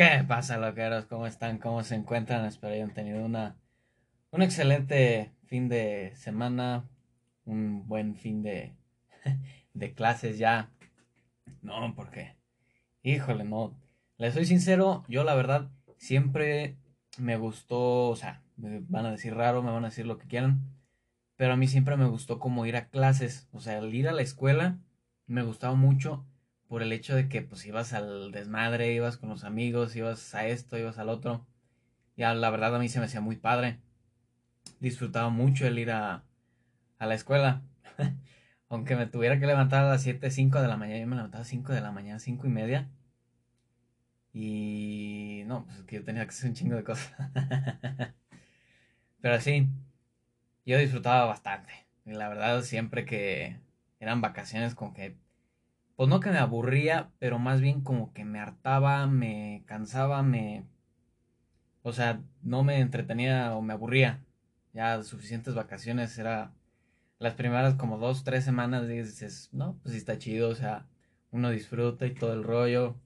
¿Qué pasa, loqueros? ¿Cómo están? ¿Cómo se encuentran? Espero hayan tenido una, un excelente fin de semana, un buen fin de, de clases ya. No, porque, híjole, no. Les soy sincero, yo la verdad siempre me gustó, o sea, me van a decir raro, me van a decir lo que quieran, pero a mí siempre me gustó como ir a clases, o sea, el ir a la escuela me gustaba mucho por el hecho de que pues ibas al desmadre, ibas con los amigos, ibas a esto, ibas al otro. Ya la verdad a mí se me hacía muy padre. Disfrutaba mucho el ir a, la escuela. Aunque me tuviera que levantar a las 7, 5 de la mañana, yo me levantaba a 5 de la mañana, 5 y media. Y no, pues que yo tenía que hacer un chingo de cosas. Pero sí, yo disfrutaba bastante. Y la verdad, siempre que eran vacaciones, como que pues no que me aburría, pero más bien como que me hartaba, me cansaba, me... O sea, no me entretenía o me aburría. Ya suficientes vacaciones era... Las primeras como dos, tres semanas dices, no, pues sí está chido, o sea, uno disfruta y todo el rollo.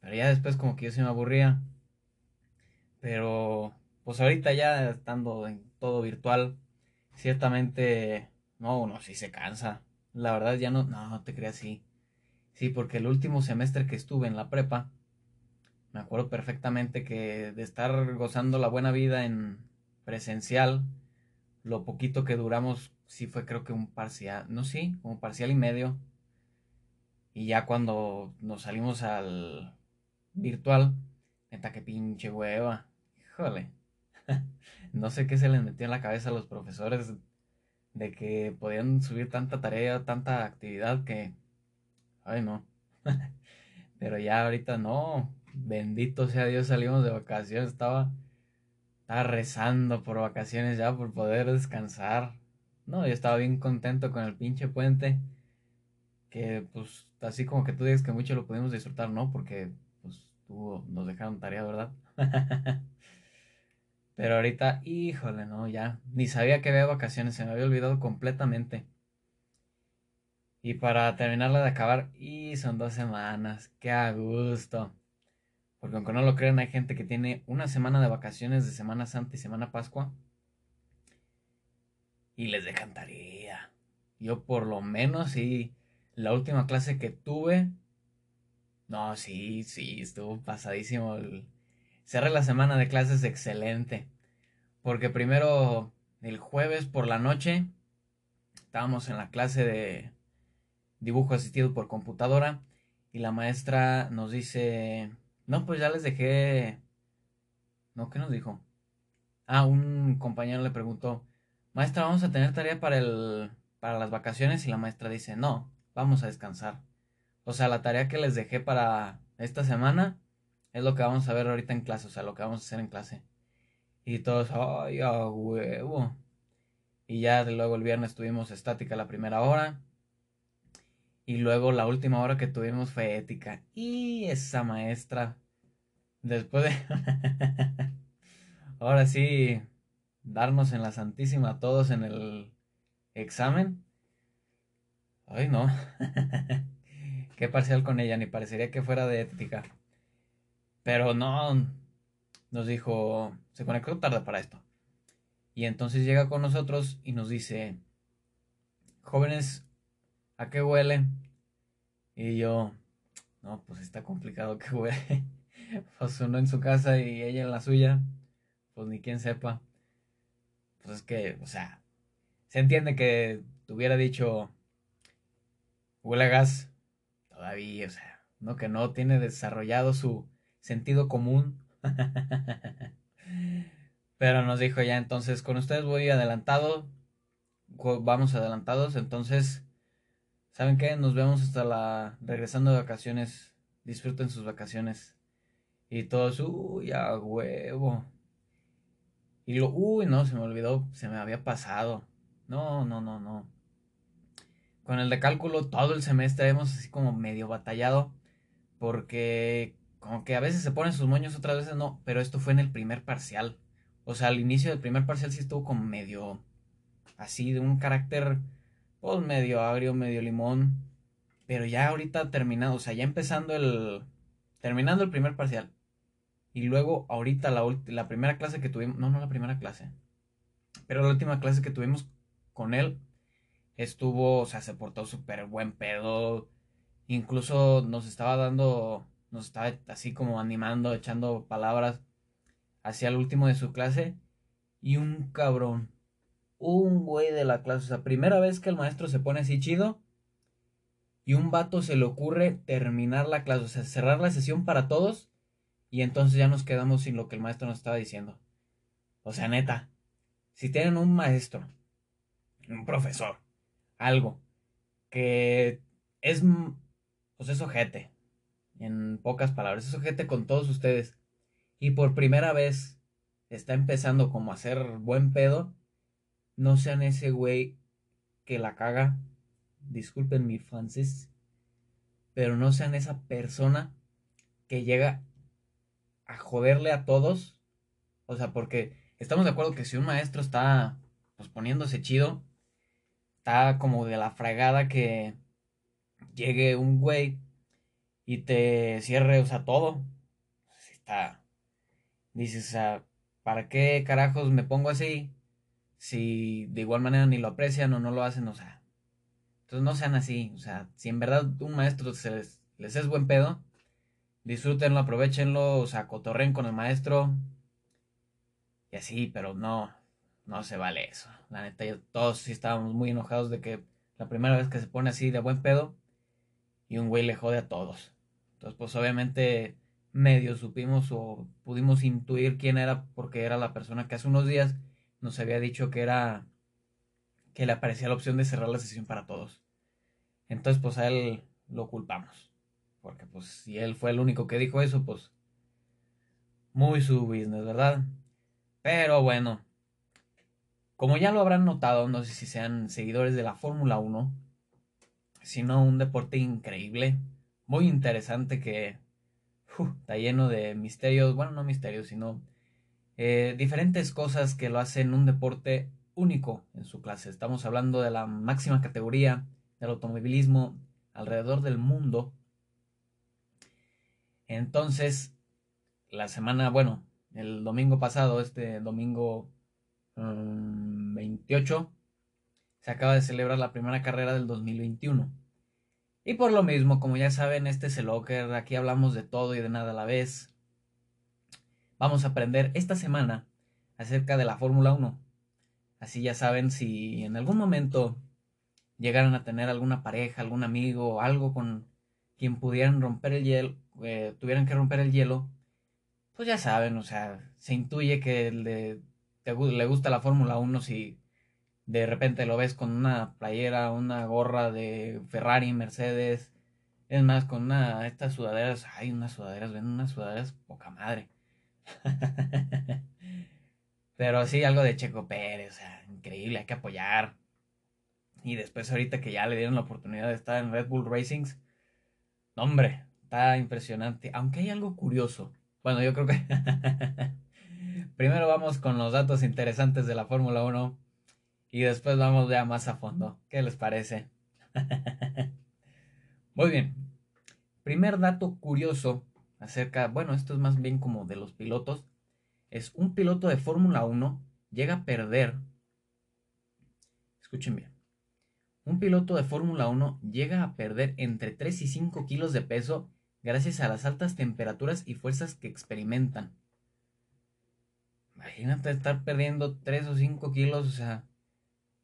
Pero ya después como que yo se me aburría. Pero pues ahorita ya estando en todo virtual, ciertamente, no, uno sí se cansa. La verdad ya no, no, te creas así. Sí, porque el último semestre que estuve en la prepa, me acuerdo perfectamente que de estar gozando la buena vida en presencial, lo poquito que duramos sí fue creo que un parcial, no sí, como parcial y medio. Y ya cuando nos salimos al virtual, neta que pinche hueva. Híjole. no sé qué se les metió en la cabeza a los profesores de que podían subir tanta tarea, tanta actividad que Ay, no. Pero ya ahorita no. Bendito sea Dios, salimos de vacaciones. Estaba, estaba rezando por vacaciones ya, por poder descansar. No, yo estaba bien contento con el pinche puente. Que pues así como que tú dices que mucho lo pudimos disfrutar, ¿no? Porque pues tú nos dejaron tarea, ¿verdad? Pero ahorita, híjole, no, ya. Ni sabía que había vacaciones, se me había olvidado completamente. Y para terminarla de acabar, y son dos semanas, qué a gusto. Porque aunque no lo crean, hay gente que tiene una semana de vacaciones de Semana Santa y Semana Pascua. Y les decantaría. Yo por lo menos sí, la última clase que tuve, no, sí, sí, estuvo pasadísimo. Cerré la semana de clases excelente. Porque primero, el jueves por la noche, estábamos en la clase de dibujo asistido por computadora y la maestra nos dice, no, pues ya les dejé, no, ¿qué nos dijo? Ah, un compañero le preguntó, maestra, vamos a tener tarea para el, para las vacaciones y la maestra dice, no, vamos a descansar. O sea, la tarea que les dejé para esta semana es lo que vamos a ver ahorita en clase, o sea, lo que vamos a hacer en clase. Y todos, ay, a huevo. Y ya luego el viernes tuvimos estática la primera hora. Y luego la última hora que tuvimos fue ética. Y esa maestra, después de... Ahora sí, darnos en la Santísima a todos en el examen. Ay, no. Qué parcial con ella, ni parecería que fuera de ética. Pero no, nos dijo, se conectó tarde para esto. Y entonces llega con nosotros y nos dice, jóvenes, ¿a qué huele? Y yo, no, pues está complicado que huele. pues uno en su casa y ella en la suya, pues ni quien sepa. Pues es que, o sea, se entiende que te hubiera dicho, huele a gas, todavía, o sea, no que no tiene desarrollado su sentido común. Pero nos dijo ya entonces, con ustedes voy adelantado, vamos adelantados, entonces ¿Saben qué? Nos vemos hasta la... regresando de vacaciones. Disfruten sus vacaciones. Y todos, uy, a huevo. Y digo, uy, no, se me olvidó, se me había pasado. No, no, no, no. Con el de cálculo todo el semestre hemos así como medio batallado. Porque como que a veces se ponen sus moños, otras veces no. Pero esto fue en el primer parcial. O sea, al inicio del primer parcial sí estuvo como medio así, de un carácter pues medio agrio, medio limón. Pero ya ahorita terminado, o sea, ya empezando el. Terminando el primer parcial. Y luego, ahorita, la, la primera clase que tuvimos, no, no la primera clase, pero la última clase que tuvimos con él, estuvo, o sea, se portó súper buen pedo. Incluso nos estaba dando, nos estaba así como animando, echando palabras hacia el último de su clase. Y un cabrón, un güey de la clase, o sea, primera vez que el maestro se pone así chido. Y un vato se le ocurre terminar la clase, o sea, cerrar la sesión para todos. Y entonces ya nos quedamos sin lo que el maestro nos estaba diciendo. O sea, neta, si tienen un maestro, un profesor, algo que es, pues es ojete, en pocas palabras, es ojete con todos ustedes. Y por primera vez está empezando como a hacer buen pedo, no sean ese güey que la caga. Disculpen mi francis pero no sean esa persona que llega a joderle a todos. O sea, porque estamos de acuerdo que si un maestro está pues poniéndose chido, está como de la fregada que llegue un güey y te cierre, o sea, todo. Está. Dices, o sea, ¿para qué carajos me pongo así? Si de igual manera ni lo aprecian o no lo hacen, o sea. Entonces no sean así, o sea, si en verdad un maestro les, les es buen pedo, disfrútenlo, aprovechenlo, o sea, cotorren con el maestro. Y así, pero no, no se vale eso. La neta, todos sí estábamos muy enojados de que la primera vez que se pone así de buen pedo y un güey le jode a todos. Entonces, pues obviamente medio supimos o pudimos intuir quién era porque era la persona que hace unos días nos había dicho que era que le aparecía la opción de cerrar la sesión para todos. Entonces, pues a él lo culpamos. Porque pues si él fue el único que dijo eso, pues muy su business, ¿verdad? Pero bueno, como ya lo habrán notado, no sé si sean seguidores de la Fórmula 1, sino un deporte increíble, muy interesante que está lleno de misterios, bueno, no misterios, sino eh, diferentes cosas que lo hacen un deporte único en su clase. Estamos hablando de la máxima categoría del automovilismo alrededor del mundo. Entonces, la semana, bueno, el domingo pasado, este domingo 28, mm, se acaba de celebrar la primera carrera del 2021. Y por lo mismo, como ya saben, este es el Locker, aquí hablamos de todo y de nada a la vez. Vamos a aprender esta semana acerca de la Fórmula 1. Así ya saben si en algún momento llegaran a tener alguna pareja, algún amigo, algo con quien pudieran romper el hielo, eh, tuvieran que romper el hielo, pues ya saben, o sea, se intuye que le le gusta la Fórmula 1 si de repente lo ves con una playera, una gorra de Ferrari, Mercedes, es más, con una, estas sudaderas, hay unas sudaderas, ven unas sudaderas poca madre. Pero sí, algo de Checo Pérez, o sea, increíble, hay que apoyar. Y después ahorita que ya le dieron la oportunidad de estar en Red Bull Racings, hombre, está impresionante. Aunque hay algo curioso. Bueno, yo creo que Primero vamos con los datos interesantes de la Fórmula 1 y después vamos ya más a fondo. ¿Qué les parece? Muy bien. Primer dato curioso acerca, bueno, esto es más bien como de los pilotos, es un piloto de Fórmula 1 llega a perder, escuchen bien, un piloto de Fórmula 1 llega a perder entre 3 y 5 kilos de peso gracias a las altas temperaturas y fuerzas que experimentan. Imagínate estar perdiendo 3 o 5 kilos, o sea,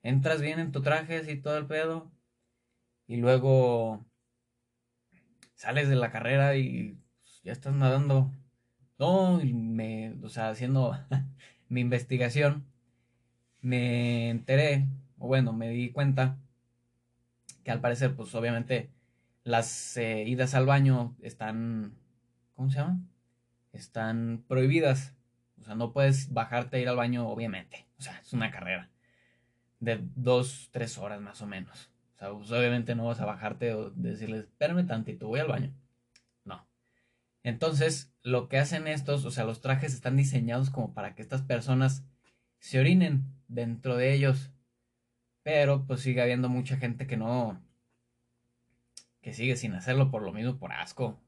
entras bien en tu traje, así todo el pedo, y luego sales de la carrera y ya estás nadando. No, y me, o sea, haciendo mi investigación, me enteré, o bueno, me di cuenta que al parecer, pues obviamente, las eh, idas al baño están, ¿cómo se llama? Están prohibidas o sea, no puedes bajarte a ir al baño, obviamente. O sea, es una carrera de dos, tres horas más o menos. O sea, pues, obviamente no vas a bajarte o decirles, espérame tantito, voy al baño. Entonces, lo que hacen estos, o sea, los trajes están diseñados como para que estas personas se orinen dentro de ellos. Pero pues sigue habiendo mucha gente que no, que sigue sin hacerlo por lo mismo, por asco.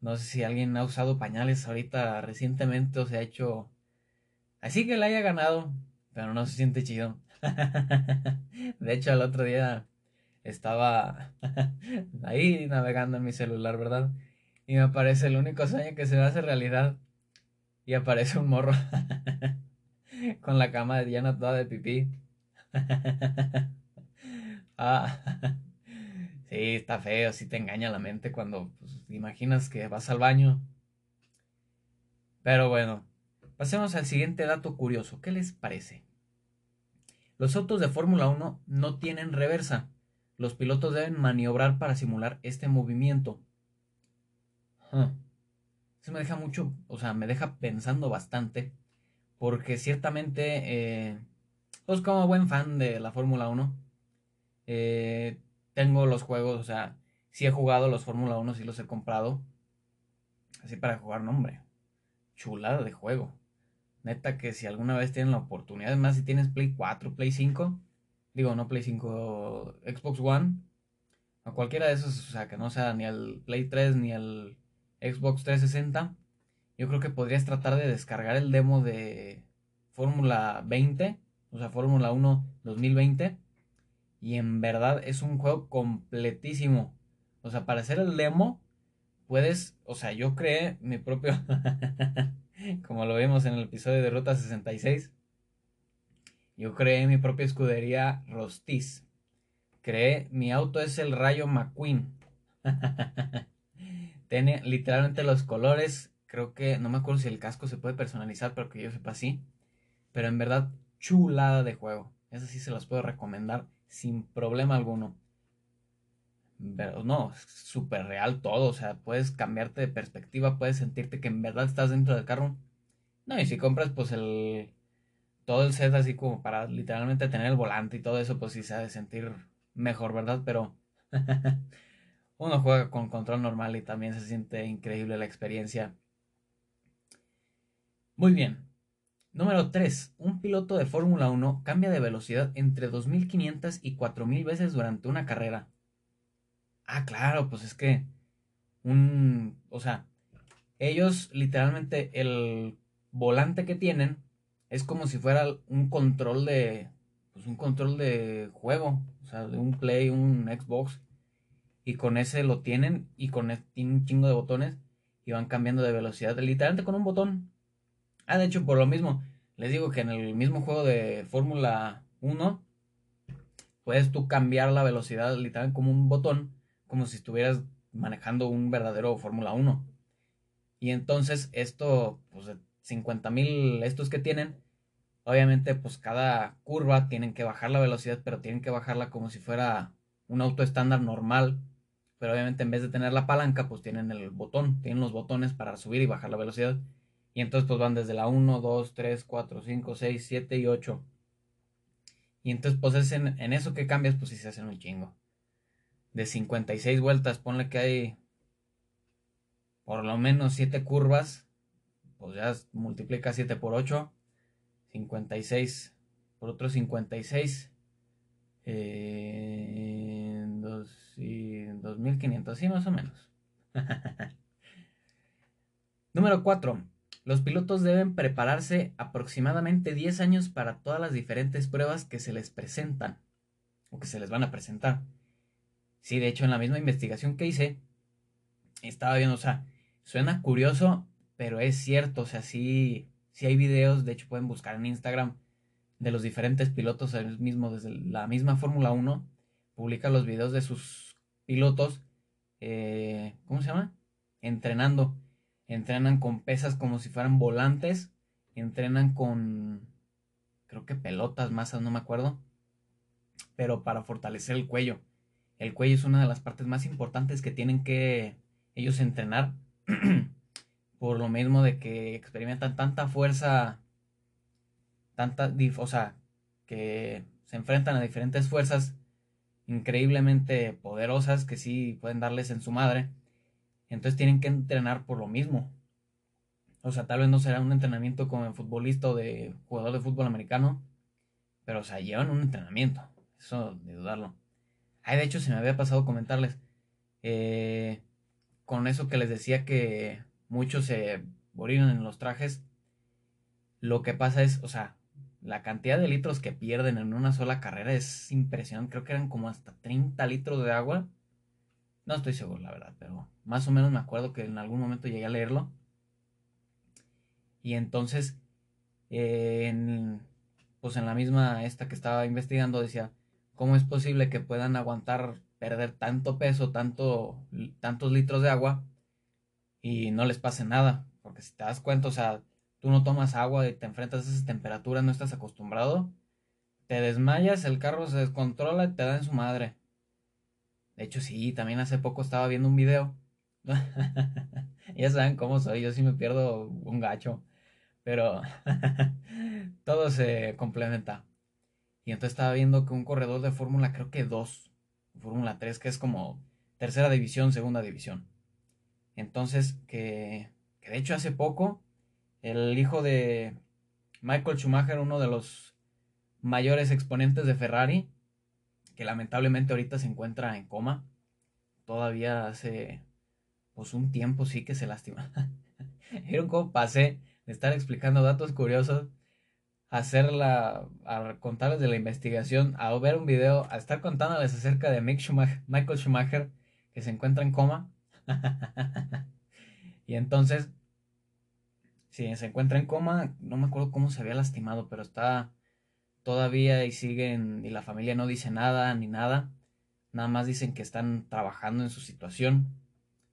No sé si alguien ha usado pañales ahorita recientemente o se ha hecho así que le haya ganado, pero no se siente chido. De hecho, el otro día estaba ahí navegando en mi celular, ¿verdad? Y me aparece el único sueño que se me hace realidad. Y aparece un morro con la cama llena toda de pipí. ah, sí, está feo, sí te engaña la mente cuando pues, imaginas que vas al baño. Pero bueno, pasemos al siguiente dato curioso. ¿Qué les parece? Los autos de Fórmula 1 no tienen reversa. Los pilotos deben maniobrar para simular este movimiento. Eso me deja mucho, o sea, me deja pensando bastante. Porque ciertamente, eh, pues como buen fan de la Fórmula 1, eh, tengo los juegos, o sea, si he jugado los Fórmula 1, sí los he comprado. Así para jugar, nombre. Chulada de juego. Neta que si alguna vez tienen la oportunidad, además si tienes Play 4, Play 5, digo, no Play 5, Xbox One, o cualquiera de esos, o sea, que no sea ni el Play 3 ni el Xbox 360, yo creo que podrías tratar de descargar el demo de Fórmula 20, o sea, Fórmula 1 2020, y en verdad es un juego completísimo. O sea, para hacer el demo, puedes, o sea, yo creé mi propio como lo vimos en el episodio de Ruta 66. Yo creé mi propia escudería Rostiz. Creé, mi auto es el Rayo McQueen. Tiene literalmente los colores. Creo que, no me acuerdo si el casco se puede personalizar, pero que yo sepa así. Pero en verdad, chulada de juego. Eso sí se los puedo recomendar sin problema alguno. Pero no, súper real todo, o sea, puedes cambiarte de perspectiva, puedes sentirte que en verdad estás dentro del carro. No, y si compras pues el todo el set así como para literalmente tener el volante y todo eso, pues sí se ha de sentir mejor, ¿verdad? Pero uno juega con control normal y también se siente increíble la experiencia. Muy bien. Número 3. Un piloto de Fórmula 1 cambia de velocidad entre 2500 y 4000 veces durante una carrera. Ah, claro, pues es que un, o sea, ellos literalmente el volante que tienen es como si fuera un control de, pues un control de juego, o sea, de un Play, un Xbox, y con ese lo tienen y con ese tiene un chingo de botones y van cambiando de velocidad, literalmente con un botón. Ah, de hecho, por lo mismo, les digo que en el mismo juego de Fórmula 1, puedes tú cambiar la velocidad literalmente como un botón como si estuvieras manejando un verdadero Fórmula 1. Y entonces esto, pues de 50 mil estos que tienen, obviamente pues cada curva tienen que bajar la velocidad, pero tienen que bajarla como si fuera un auto estándar normal. Pero obviamente en vez de tener la palanca, pues tienen el botón, tienen los botones para subir y bajar la velocidad. Y entonces pues van desde la 1, 2, 3, 4, 5, 6, 7 y 8. Y entonces pues en, en eso que cambias, pues sí se hacen un chingo de 56 vueltas, ponle que hay por lo menos 7 curvas, pues ya multiplica 7 por 8, 56 por otro 56, eh, y 2500, sí, más o menos. Número 4. Los pilotos deben prepararse aproximadamente 10 años para todas las diferentes pruebas que se les presentan o que se les van a presentar. Sí, de hecho, en la misma investigación que hice, estaba viendo, o sea, suena curioso, pero es cierto, o sea, sí, hay videos, de hecho pueden buscar en Instagram de los diferentes pilotos, el mismo, desde la misma Fórmula 1, publica los videos de sus pilotos, eh, ¿cómo se llama? Entrenando. Entrenan con pesas como si fueran volantes, entrenan con, creo que pelotas, masas, no me acuerdo, pero para fortalecer el cuello. El cuello es una de las partes más importantes que tienen que ellos entrenar. por lo mismo de que experimentan tanta fuerza, tanta, o sea, que se enfrentan a diferentes fuerzas increíblemente poderosas que sí pueden darles en su madre. Entonces tienen que entrenar por lo mismo. O sea, tal vez no será un entrenamiento como en futbolista o de jugador de fútbol americano, pero o sea, llevan un entrenamiento. Eso de dudarlo. Ay, de hecho, se me había pasado comentarles. Eh, con eso que les decía que muchos se orinan en los trajes, lo que pasa es, o sea, la cantidad de litros que pierden en una sola carrera es impresionante. Creo que eran como hasta 30 litros de agua. No estoy seguro, la verdad, pero más o menos me acuerdo que en algún momento llegué a leerlo. Y entonces, en, pues en la misma esta que estaba investigando decía, ¿cómo es posible que puedan aguantar perder tanto peso, tanto, tantos litros de agua y no les pase nada? Porque si te das cuenta, o sea, tú no tomas agua y te enfrentas a esas temperaturas, no estás acostumbrado, te desmayas, el carro se descontrola y te da en su madre. De hecho, sí, también hace poco estaba viendo un video. ya saben cómo soy, yo sí me pierdo un gacho. Pero todo se complementa. Y entonces estaba viendo que un corredor de Fórmula, creo que 2, Fórmula 3, que es como tercera división, segunda división. Entonces, que, que de hecho hace poco el hijo de Michael Schumacher, uno de los mayores exponentes de Ferrari, que lamentablemente ahorita se encuentra en coma. Todavía hace pues un tiempo sí que se lastima. Vieron cómo pasé de estar explicando datos curiosos a hacerla, a contarles de la investigación, a ver un video, a estar contándoles acerca de Michael Schumacher que se encuentra en coma. y entonces Sí, se encuentra en coma, no me acuerdo cómo se había lastimado, pero está todavía y siguen, y la familia no dice nada ni nada, nada más dicen que están trabajando en su situación,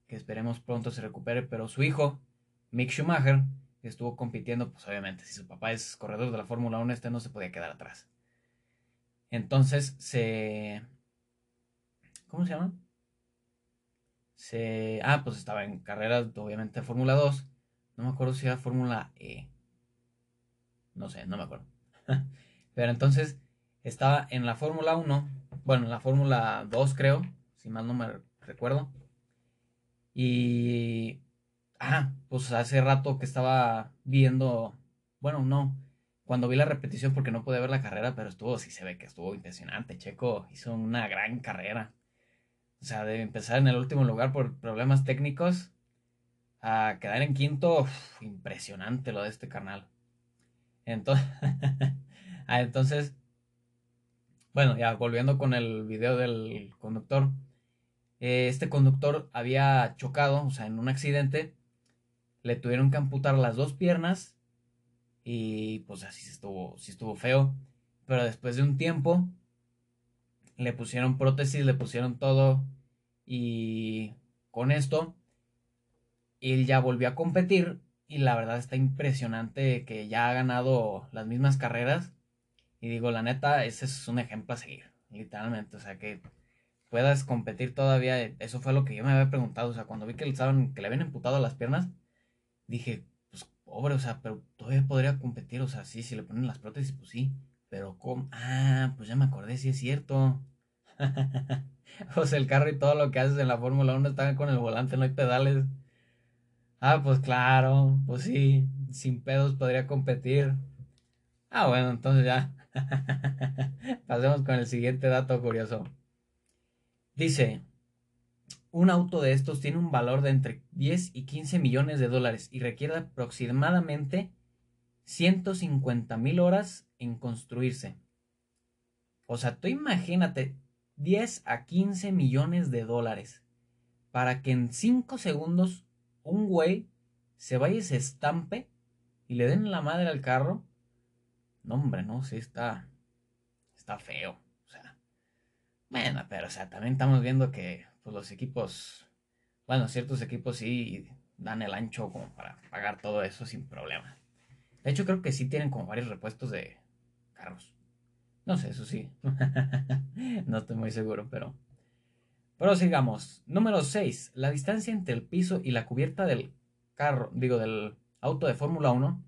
que esperemos pronto se recupere, pero su hijo, Mick Schumacher, estuvo compitiendo, pues obviamente, si su papá es corredor de la Fórmula 1, este no se podía quedar atrás. Entonces se... ¿Cómo se llama? Se... Ah, pues estaba en carreras, obviamente, de Fórmula 2 no me acuerdo si era Fórmula E. No sé, no me acuerdo. Pero entonces estaba en la Fórmula 1, bueno, en la Fórmula 2 creo, si mal no me recuerdo. Y... Ah, pues hace rato que estaba viendo, bueno, no, cuando vi la repetición porque no pude ver la carrera, pero estuvo, sí se ve que estuvo impresionante. Checo hizo una gran carrera. O sea, de empezar en el último lugar por problemas técnicos a quedar en quinto, impresionante lo de este canal. Entonces, ah, entonces, bueno, ya volviendo con el video del conductor, eh, este conductor había chocado, o sea, en un accidente, le tuvieron que amputar las dos piernas y pues así estuvo, sí estuvo feo, pero después de un tiempo le pusieron prótesis, le pusieron todo y con esto él ya volvió a competir y la verdad está impresionante que ya ha ganado las mismas carreras. Y digo, la neta, ese es un ejemplo a seguir, literalmente. O sea, que puedas competir todavía. Eso fue lo que yo me había preguntado. O sea, cuando vi que le, que le habían emputado las piernas, dije, pues pobre, o sea, pero todavía podría competir. O sea, sí, si le ponen las prótesis, pues sí. Pero ¿cómo? Ah, pues ya me acordé, sí es cierto. o sea, el carro y todo lo que haces en la Fórmula 1 está con el volante, no hay pedales. Ah, pues claro, pues sí, sin pedos podría competir. Ah, bueno, entonces ya. Pasemos con el siguiente dato curioso. Dice, un auto de estos tiene un valor de entre 10 y 15 millones de dólares y requiere aproximadamente 150 mil horas en construirse. O sea, tú imagínate 10 a 15 millones de dólares para que en 5 segundos un güey se vaya y se estampe y le den la madre al carro, no, hombre, no, sí está, está feo. O sea, bueno, pero, o sea, también estamos viendo que pues, los equipos, bueno, ciertos equipos sí dan el ancho como para pagar todo eso sin problema. De hecho, creo que sí tienen como varios repuestos de carros. No sé, eso sí. no estoy muy seguro, pero sigamos. Número 6. La distancia entre el piso y la cubierta del carro, digo, del auto de Fórmula 1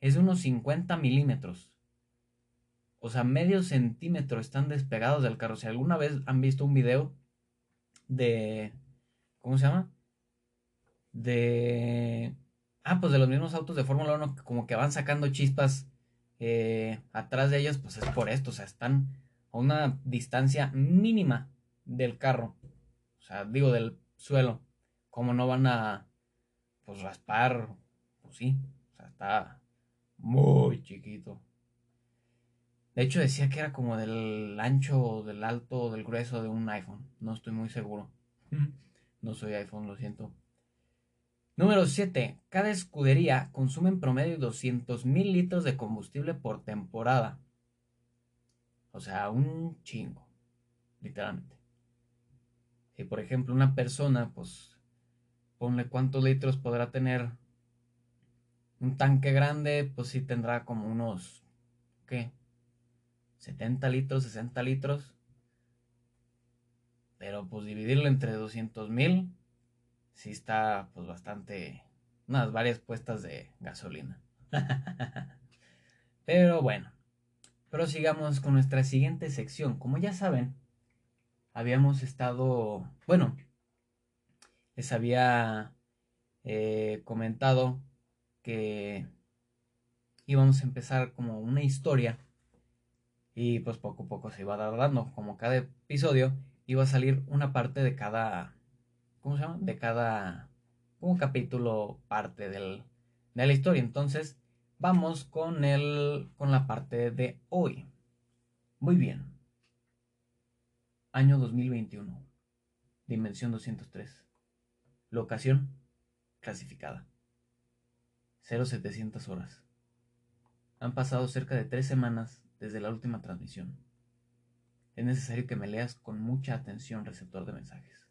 es de unos 50 milímetros. O sea, medio centímetro están despegados del carro. Si alguna vez han visto un video de... ¿Cómo se llama? De... Ah, pues de los mismos autos de Fórmula 1 como que van sacando chispas eh, atrás de ellos, pues es por esto. O sea, están a una distancia mínima del carro. O sea, digo del suelo. ¿cómo no van a, pues, raspar? Pues sí, o sea, está muy chiquito. De hecho decía que era como del ancho, del alto, del grueso de un iPhone. No estoy muy seguro. No soy iPhone, lo siento. Número 7. Cada escudería consume en promedio 200 mil litros de combustible por temporada. O sea, un chingo. Literalmente. Si por ejemplo una persona, pues, ponle cuántos litros podrá tener un tanque grande, pues sí tendrá como unos, ¿qué? 70 litros, 60 litros. Pero pues dividirlo entre 200 mil, sí está pues bastante, unas varias puestas de gasolina. Pero bueno, prosigamos con nuestra siguiente sección. Como ya saben, habíamos estado, bueno, les había eh, comentado que íbamos a empezar como una historia y pues poco a poco se iba dando, como cada episodio iba a salir una parte de cada, ¿cómo se llama? De cada, un capítulo parte del, de la historia. Entonces, vamos con el, con la parte de hoy. Muy bien. Año 2021. Dimensión 203. Locación clasificada. 0700 horas. Han pasado cerca de tres semanas desde la última transmisión. Es necesario que me leas con mucha atención, receptor de mensajes.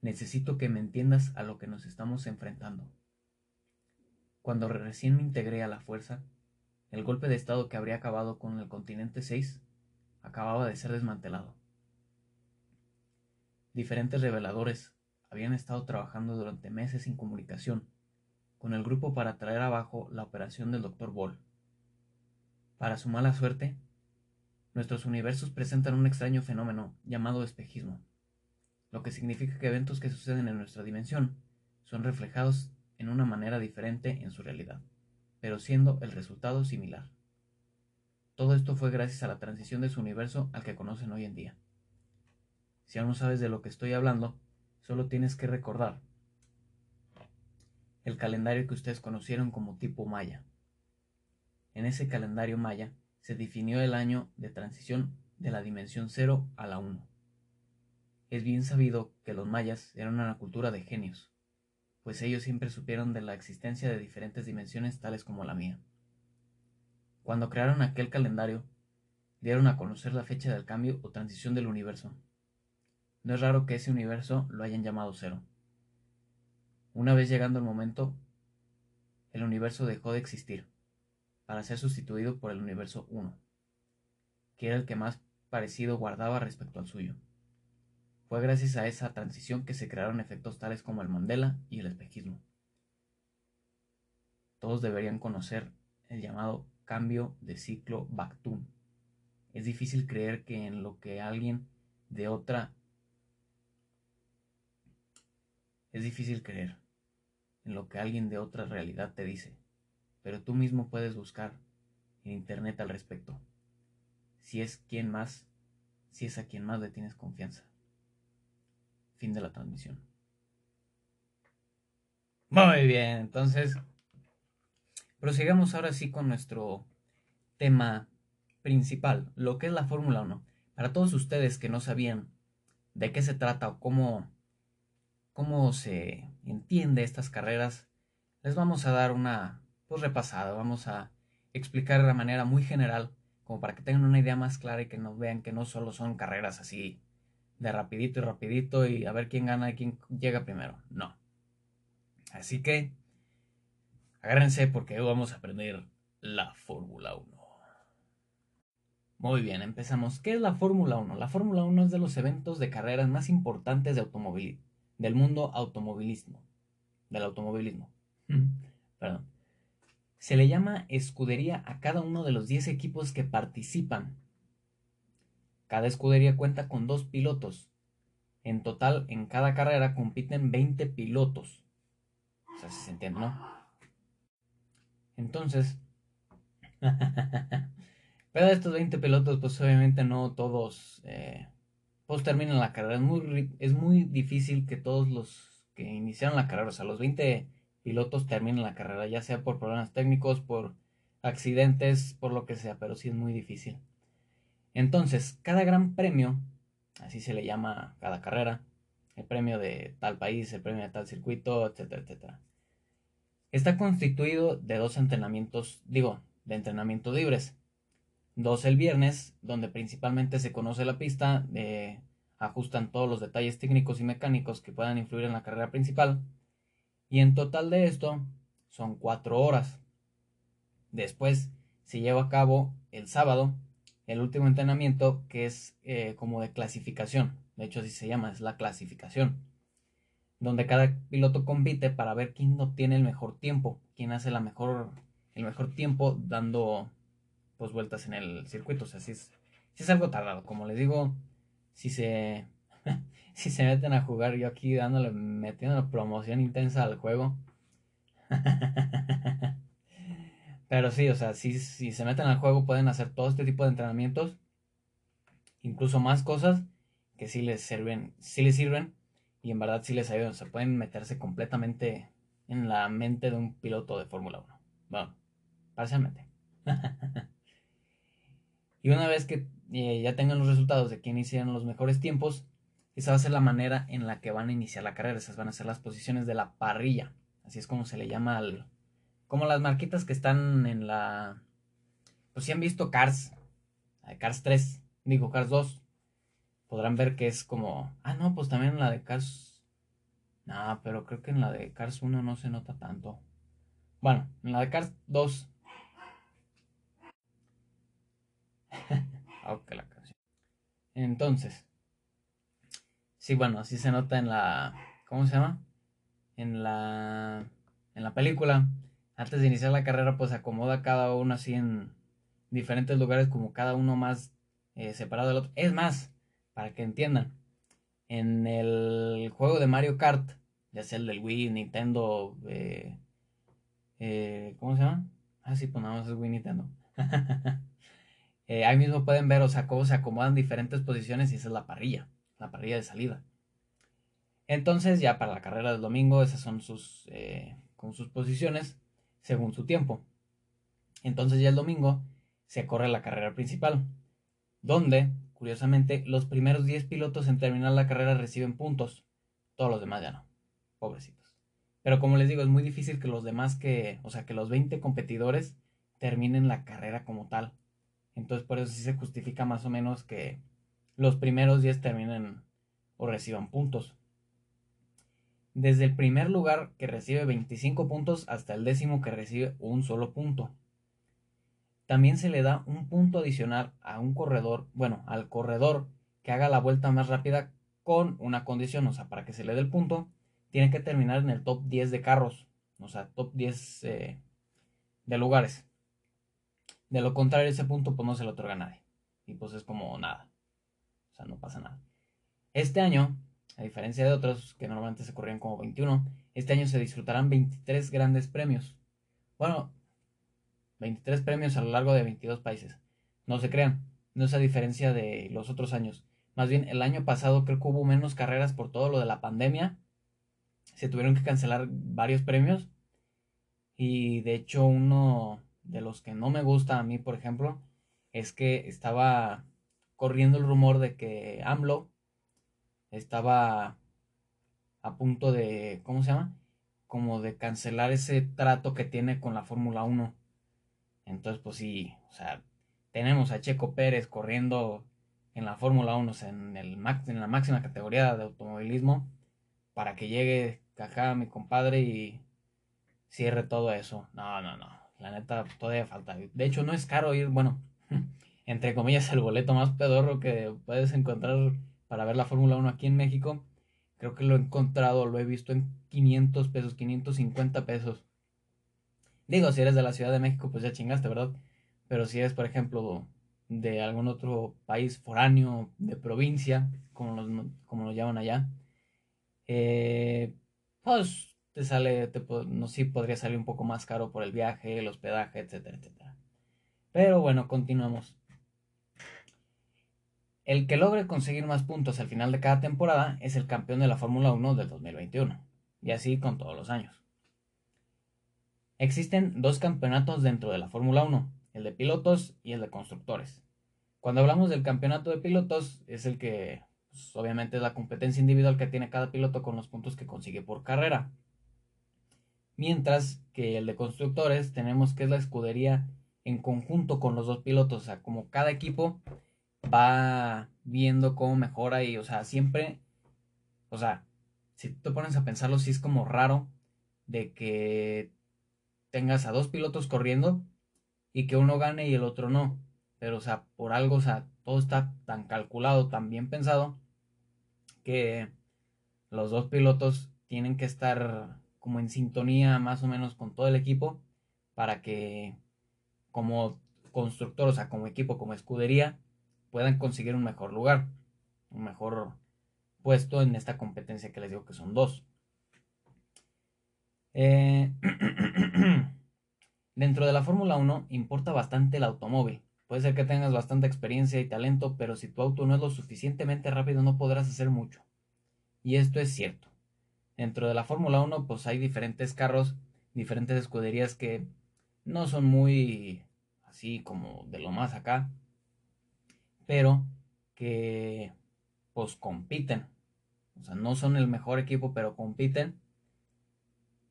Necesito que me entiendas a lo que nos estamos enfrentando. Cuando recién me integré a la fuerza, el golpe de estado que habría acabado con el continente 6 acababa de ser desmantelado. Diferentes reveladores habían estado trabajando durante meses sin comunicación con el grupo para traer abajo la operación del Dr. Ball. Para su mala suerte, nuestros universos presentan un extraño fenómeno llamado espejismo, lo que significa que eventos que suceden en nuestra dimensión son reflejados en una manera diferente en su realidad, pero siendo el resultado similar. Todo esto fue gracias a la transición de su universo al que conocen hoy en día. Si aún no sabes de lo que estoy hablando, solo tienes que recordar el calendario que ustedes conocieron como tipo maya. En ese calendario maya se definió el año de transición de la dimensión 0 a la 1. Es bien sabido que los mayas eran una cultura de genios, pues ellos siempre supieron de la existencia de diferentes dimensiones tales como la mía. Cuando crearon aquel calendario, dieron a conocer la fecha del cambio o transición del universo. No es raro que ese universo lo hayan llamado cero. Una vez llegando el momento, el universo dejó de existir para ser sustituido por el universo 1, que era el que más parecido guardaba respecto al suyo. Fue gracias a esa transición que se crearon efectos tales como el Mandela y el espejismo. Todos deberían conocer el llamado cambio de ciclo Baktun. Es difícil creer que en lo que alguien de otra es difícil creer en lo que alguien de otra realidad te dice pero tú mismo puedes buscar en internet al respecto. Si es quien más, si es a quien más le tienes confianza. Fin de la transmisión. Muy bien, entonces prosigamos ahora sí con nuestro tema principal, lo que es la Fórmula 1. Para todos ustedes que no sabían de qué se trata o cómo, cómo se entiende estas carreras, les vamos a dar una pues, repasada. Vamos a explicar de manera muy general, como para que tengan una idea más clara y que nos vean que no solo son carreras así de rapidito y rapidito y a ver quién gana y quién llega primero. No. Así que agárrense porque hoy vamos a aprender la Fórmula 1. Muy bien, empezamos. ¿Qué es la Fórmula 1? La Fórmula 1 es de los eventos de carreras más importantes de automóvil, del mundo automovilismo. Del automovilismo. Perdón. Se le llama escudería a cada uno de los 10 equipos que participan. Cada escudería cuenta con dos pilotos. En total, en cada carrera compiten 20 pilotos. O sea, si se entiende, ¿no? Entonces, pero de estos 20 pilotos, pues obviamente no todos, eh, pues terminan la carrera. Es muy, es muy difícil que todos los que iniciaron la carrera, o sea, los 20 pilotos terminan la carrera, ya sea por problemas técnicos, por accidentes, por lo que sea, pero sí es muy difícil. Entonces, cada gran premio, así se le llama cada carrera, el premio de tal país, el premio de tal circuito, etcétera, etcétera. Está constituido de dos entrenamientos, digo, de entrenamientos libres. Dos el viernes, donde principalmente se conoce la pista, eh, ajustan todos los detalles técnicos y mecánicos que puedan influir en la carrera principal. Y en total de esto son cuatro horas. Después se lleva a cabo el sábado el último entrenamiento que es eh, como de clasificación. De hecho así se llama, es la clasificación. Donde cada piloto compite para ver quién obtiene el mejor tiempo, quién hace la mejor, el mejor tiempo dando pues vueltas en el circuito. O sea, si es, algo tardado. Como les digo, si se, si se meten a jugar, yo aquí dándole, metiendo promoción intensa al juego. Pero sí, o sea, si, si se meten al juego pueden hacer todo este tipo de entrenamientos. Incluso más cosas que sí les sirven, sí les sirven y en verdad sí les ayudan. O sea, pueden meterse completamente en la mente de un piloto de Fórmula 1. Bueno, parcialmente. y una vez que eh, ya tengan los resultados de quién hicieron los mejores tiempos, esa va a ser la manera en la que van a iniciar la carrera. Esas van a ser las posiciones de la parrilla. Así es como se le llama al, como las marquitas que están en la... Pues si han visto Cars, Cars 3, digo Cars 2, podrán ver que es como... Ah, no, pues también en la de Cars... No, pero creo que en la de Cars 1 no se nota tanto. Bueno, en la de Cars 2... ok, la canción. Entonces... Sí, bueno, así se nota en la... ¿Cómo se llama? En la... En la película antes de iniciar la carrera, pues acomoda cada uno así en diferentes lugares, como cada uno más eh, separado del otro. Es más, para que entiendan, en el juego de Mario Kart, ya sea el del Wii, Nintendo, eh, eh, ¿cómo se llama? Ah, sí, pues nada más es Wii Nintendo. ahí mismo pueden ver, o sea, cómo se acomodan diferentes posiciones y esa es la parrilla, la parrilla de salida. Entonces, ya para la carrera del domingo, esas son sus, con sus posiciones según su tiempo. Entonces ya el domingo se corre la carrera principal, donde, curiosamente, los primeros 10 pilotos en terminar la carrera reciben puntos, todos los demás ya no, pobrecitos. Pero como les digo, es muy difícil que los demás que, o sea, que los 20 competidores terminen la carrera como tal. Entonces por eso sí se justifica más o menos que los primeros 10 terminen o reciban puntos desde el primer lugar que recibe 25 puntos hasta el décimo que recibe un solo punto. También se le da un punto adicional a un corredor, bueno, al corredor que haga la vuelta más rápida con una condición, o sea, para que se le dé el punto, tiene que terminar en el top 10 de carros, o sea, top 10 eh, de lugares. De lo contrario, ese punto pues no se le otorga a nadie. Y pues es como nada. O sea, no pasa nada. Este año a diferencia de otros que normalmente se corrían como 21, este año se disfrutarán 23 grandes premios. Bueno, 23 premios a lo largo de 22 países. No se crean, no es a diferencia de los otros años. Más bien, el año pasado creo que hubo menos carreras por todo lo de la pandemia. Se tuvieron que cancelar varios premios. Y de hecho, uno de los que no me gusta a mí, por ejemplo, es que estaba corriendo el rumor de que AMLO estaba a punto de, ¿cómo se llama? Como de cancelar ese trato que tiene con la Fórmula 1. Entonces, pues sí, o sea, tenemos a Checo Pérez corriendo en la Fórmula 1, o sea, en, el, en la máxima categoría de automovilismo, para que llegue acá mi compadre y cierre todo eso. No, no, no, la neta todavía falta. De hecho, no es caro ir, bueno, entre comillas, el boleto más pedorro que puedes encontrar para ver la Fórmula 1 aquí en México, creo que lo he encontrado, lo he visto en 500 pesos, 550 pesos. Digo, si eres de la Ciudad de México, pues ya chingaste, ¿verdad? Pero si eres, por ejemplo, de algún otro país foráneo, de provincia, como, como lo llaman allá, eh, pues te sale, te, no sí podría salir un poco más caro por el viaje, el hospedaje, etcétera, etcétera. Pero bueno, continuamos. El que logre conseguir más puntos al final de cada temporada es el campeón de la Fórmula 1 del 2021. y así con todos los años. Existen dos campeonatos dentro de la Fórmula 1, el de pilotos y el de constructores. Cuando hablamos del campeonato de pilotos, es el que pues, obviamente es la competencia individual que tiene cada piloto con los puntos que consigue por carrera. Mientras que el de constructores tenemos que es la escudería en conjunto con los dos pilotos, o sea, como cada equipo va viendo cómo mejora y, o sea, siempre, o sea, si te pones a pensarlo, sí es como raro de que tengas a dos pilotos corriendo y que uno gane y el otro no. Pero, o sea, por algo, o sea, todo está tan calculado, tan bien pensado, que los dos pilotos tienen que estar como en sintonía más o menos con todo el equipo para que como constructor, o sea, como equipo, como escudería, puedan conseguir un mejor lugar, un mejor puesto en esta competencia que les digo que son dos. Eh, dentro de la Fórmula 1 importa bastante el automóvil. Puede ser que tengas bastante experiencia y talento, pero si tu auto no es lo suficientemente rápido no podrás hacer mucho. Y esto es cierto. Dentro de la Fórmula 1 pues hay diferentes carros, diferentes escuderías que no son muy así como de lo más acá, pero que pues compiten. O sea, no son el mejor equipo, pero compiten.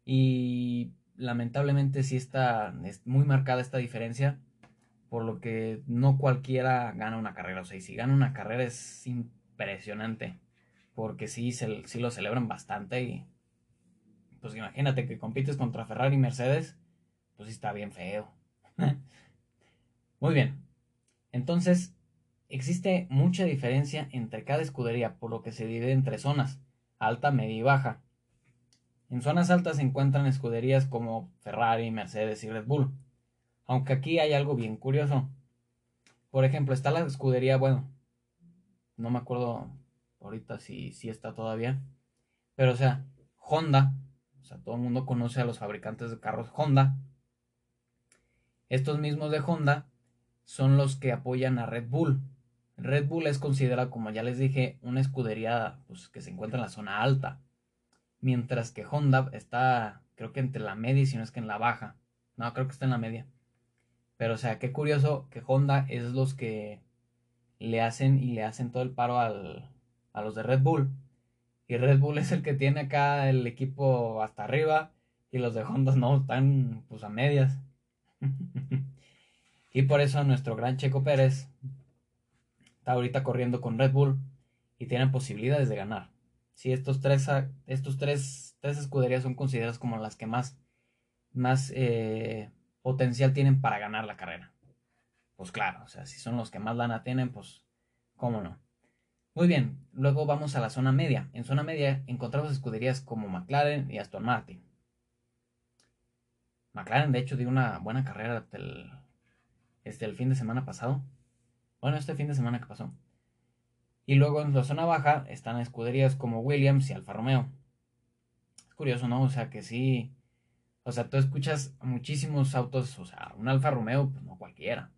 Y lamentablemente sí está es muy marcada esta diferencia, por lo que no cualquiera gana una carrera. O sea, y si gana una carrera es impresionante, porque sí, sí lo celebran bastante y pues imagínate que compites contra Ferrari y Mercedes, pues sí está bien feo. Muy bien. Entonces, existe mucha diferencia entre cada escudería, por lo que se divide en tres zonas, alta, media y baja. En zonas altas se encuentran escuderías como Ferrari, Mercedes y Red Bull. Aunque aquí hay algo bien curioso. Por ejemplo, está la escudería, bueno, no me acuerdo ahorita si, si está todavía. Pero o sea, Honda todo el mundo conoce a los fabricantes de carros Honda. Estos mismos de Honda son los que apoyan a Red Bull. Red Bull es considerada, como ya les dije, una escudería pues, que se encuentra en la zona alta. Mientras que Honda está, creo que entre la media y si no es que en la baja. No, creo que está en la media. Pero, o sea, qué curioso que Honda es los que le hacen y le hacen todo el paro al, a los de Red Bull. Y Red Bull es el que tiene acá el equipo hasta arriba. Y los de Honda no, están pues a medias. y por eso nuestro gran Checo Pérez está ahorita corriendo con Red Bull y tienen posibilidades de ganar. Si estos tres, estos tres, tres escuderías son consideradas como las que más, más eh, potencial tienen para ganar la carrera. Pues claro, o sea, si son los que más lana tienen, pues cómo no. Muy bien, luego vamos a la zona media. En zona media encontramos escuderías como McLaren y Aston Martin. McLaren, de hecho, dio una buena carrera este, el fin de semana pasado. Bueno, este fin de semana que pasó. Y luego en la zona baja están escuderías como Williams y Alfa Romeo. Es curioso, ¿no? O sea, que sí. O sea, tú escuchas muchísimos autos, o sea, un Alfa Romeo, pues no cualquiera.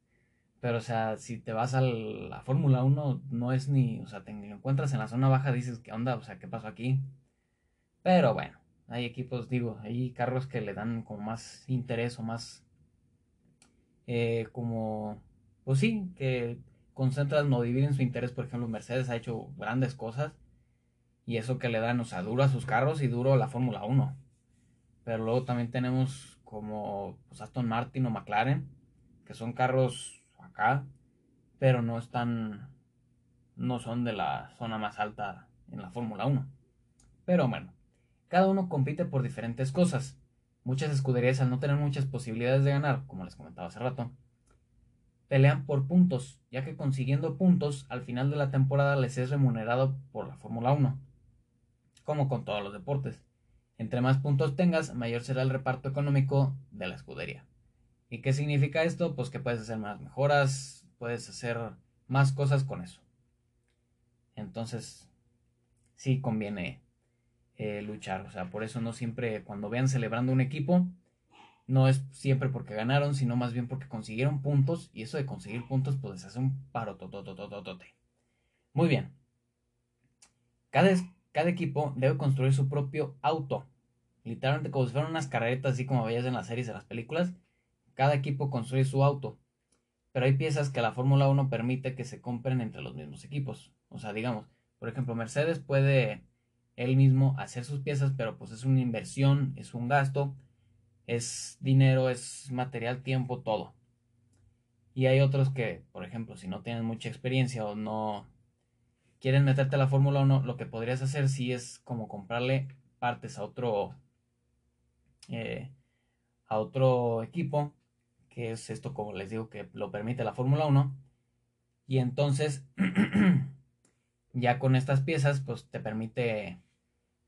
Pero, o sea, si te vas a la Fórmula 1, no es ni, o sea, te encuentras en la zona baja, dices, ¿qué onda? O sea, ¿qué pasó aquí? Pero bueno, hay equipos, digo, hay carros que le dan como más interés o más, eh, como, pues sí, que concentran o dividen su interés. Por ejemplo, Mercedes ha hecho grandes cosas y eso que le dan, o sea, duro a sus carros y duro a la Fórmula 1. Pero luego también tenemos como pues, Aston Martin o McLaren, que son carros pero no están, no son de la zona más alta en la Fórmula 1. Pero bueno, cada uno compite por diferentes cosas. Muchas escuderías al no tener muchas posibilidades de ganar, como les comentaba hace rato, pelean por puntos, ya que consiguiendo puntos al final de la temporada les es remunerado por la Fórmula 1, como con todos los deportes. Entre más puntos tengas, mayor será el reparto económico de la escudería. ¿Y qué significa esto? Pues que puedes hacer más mejoras, puedes hacer más cosas con eso. Entonces, sí conviene eh, luchar. O sea, por eso no siempre, cuando vean celebrando un equipo, no es siempre porque ganaron, sino más bien porque consiguieron puntos. Y eso de conseguir puntos, pues les hace un paro. Muy bien. Cada, cada equipo debe construir su propio auto literalmente como si fueran unas carretas así como veías en las series de las películas. Cada equipo construye su auto, pero hay piezas que la Fórmula 1 permite que se compren entre los mismos equipos. O sea, digamos, por ejemplo, Mercedes puede él mismo hacer sus piezas, pero pues es una inversión, es un gasto, es dinero, es material, tiempo, todo. Y hay otros que, por ejemplo, si no tienen mucha experiencia o no quieren meterte a la Fórmula 1, lo que podrías hacer sí es como comprarle partes a otro eh, a otro equipo, que es esto como les digo que lo permite la Fórmula 1. Y entonces ya con estas piezas pues te permite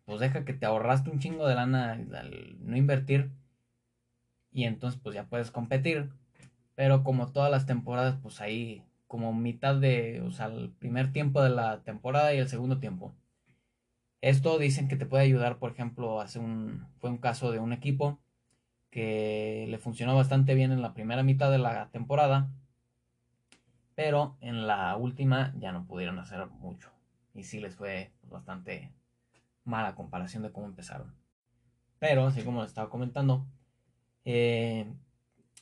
pues deja que te ahorraste un chingo de lana al no invertir y entonces pues ya puedes competir pero como todas las temporadas, pues ahí como mitad de, o sea, el primer tiempo de la temporada y el segundo tiempo. Esto dicen que te puede ayudar, por ejemplo, hace un, fue un caso de un equipo que le funcionó bastante bien en la primera mitad de la temporada, pero en la última ya no pudieron hacer mucho. Y sí les fue bastante mala comparación de cómo empezaron. Pero, así como les estaba comentando, eh,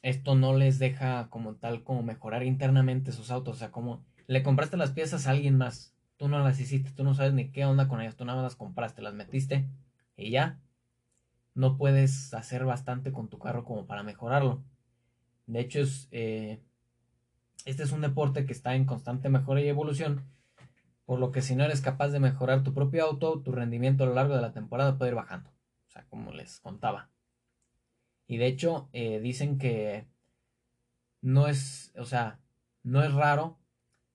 esto no les deja como tal como mejorar internamente sus autos. O sea, como le compraste las piezas a alguien más. Tú no las hiciste, tú no sabes ni qué onda con ellas. Tú nada más las compraste, las metiste y ya. No puedes hacer bastante con tu carro como para mejorarlo. De hecho, es, eh, este es un deporte que está en constante mejora y evolución. Por lo que si no eres capaz de mejorar tu propio auto, tu rendimiento a lo largo de la temporada puede ir bajando. O sea, como les contaba. Y de hecho, eh, dicen que no es, o sea, no es raro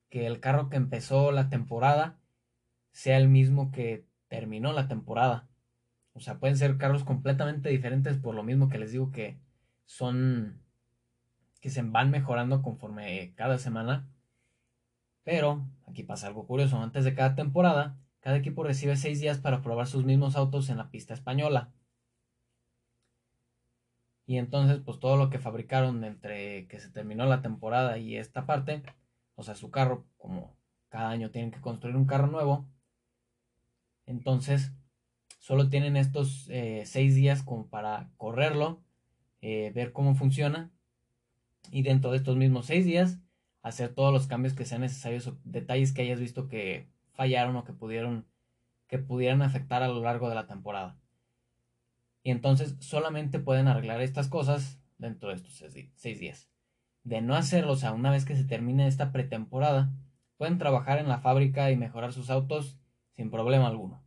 que el carro que empezó la temporada sea el mismo que terminó la temporada. O sea, pueden ser carros completamente diferentes por lo mismo que les digo que son que se van mejorando conforme cada semana. Pero aquí pasa algo curioso. Antes de cada temporada, cada equipo recibe seis días para probar sus mismos autos en la pista española. Y entonces, pues todo lo que fabricaron entre que se terminó la temporada y esta parte, o sea, su carro, como cada año tienen que construir un carro nuevo, entonces solo tienen estos eh, seis días como para correrlo, eh, ver cómo funciona y dentro de estos mismos seis días hacer todos los cambios que sean necesarios o detalles que hayas visto que fallaron o que pudieron que pudieran afectar a lo largo de la temporada. Y entonces solamente pueden arreglar estas cosas dentro de estos seis días. De no hacerlo, o sea, una vez que se termine esta pretemporada, pueden trabajar en la fábrica y mejorar sus autos sin problema alguno.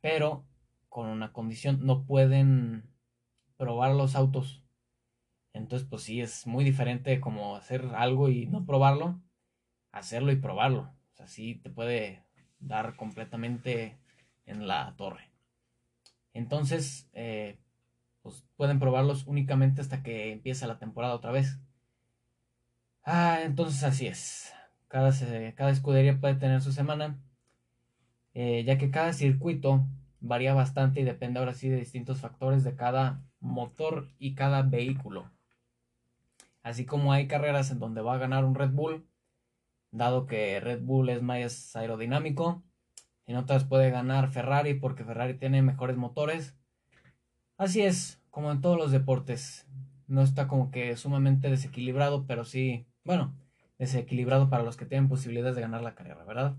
Pero con una condición, no pueden probar los autos. Entonces, pues sí, es muy diferente como hacer algo y no probarlo, hacerlo y probarlo. O sea, sí te puede dar completamente en la torre. Entonces, eh, pues pueden probarlos únicamente hasta que empiece la temporada otra vez. Ah, entonces así es. Cada, cada escudería puede tener su semana, eh, ya que cada circuito varía bastante y depende ahora sí de distintos factores de cada motor y cada vehículo. Así como hay carreras en donde va a ganar un Red Bull, dado que Red Bull es más aerodinámico, en otras puede ganar Ferrari porque Ferrari tiene mejores motores. Así es, como en todos los deportes. No está como que sumamente desequilibrado, pero sí, bueno, desequilibrado para los que tienen posibilidades de ganar la carrera, ¿verdad?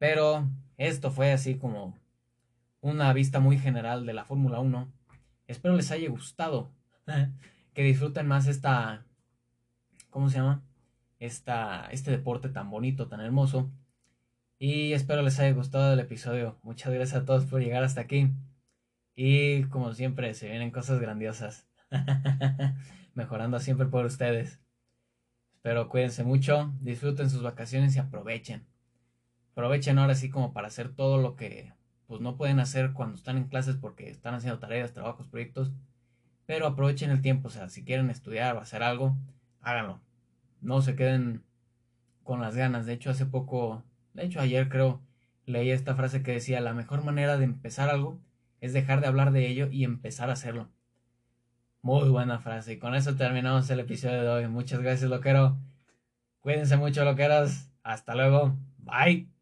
Pero esto fue así como una vista muy general de la Fórmula 1. Espero les haya gustado. que disfruten más esta. ¿Cómo se llama? Esta, este deporte tan bonito, tan hermoso. Y espero les haya gustado el episodio. Muchas gracias a todos por llegar hasta aquí. Y como siempre, se vienen cosas grandiosas. Mejorando siempre por ustedes. Espero cuídense mucho, disfruten sus vacaciones y aprovechen. Aprovechen ahora sí como para hacer todo lo que pues no pueden hacer cuando están en clases porque están haciendo tareas, trabajos, proyectos. Pero aprovechen el tiempo, o sea, si quieren estudiar o hacer algo, háganlo. No se queden con las ganas. De hecho, hace poco de hecho, ayer creo leí esta frase que decía, la mejor manera de empezar algo es dejar de hablar de ello y empezar a hacerlo. Muy buena frase. Y con eso terminamos el episodio de hoy. Muchas gracias, loquero. Cuídense mucho, loqueros. Hasta luego. Bye.